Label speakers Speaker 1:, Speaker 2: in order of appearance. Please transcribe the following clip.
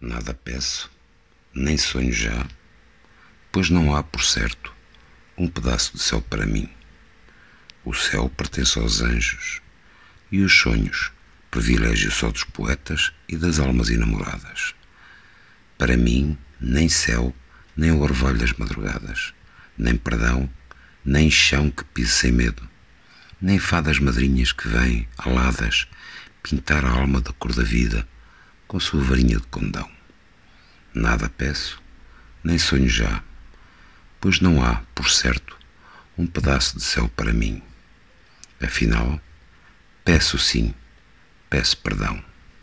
Speaker 1: Nada peço, nem sonho já, pois não há, por certo, um pedaço de céu para mim. O céu pertence aos anjos e os sonhos, privilégio só dos poetas e das almas enamoradas. Para mim, nem céu, nem o orvalho das madrugadas, nem perdão, nem chão que pise sem medo, nem fadas madrinhas que vêm, aladas, pintar a alma da cor da vida com sua varinha de condão. Nada peço, nem sonho já, pois não há, por certo, um pedaço de céu para mim. Afinal, peço sim, peço perdão.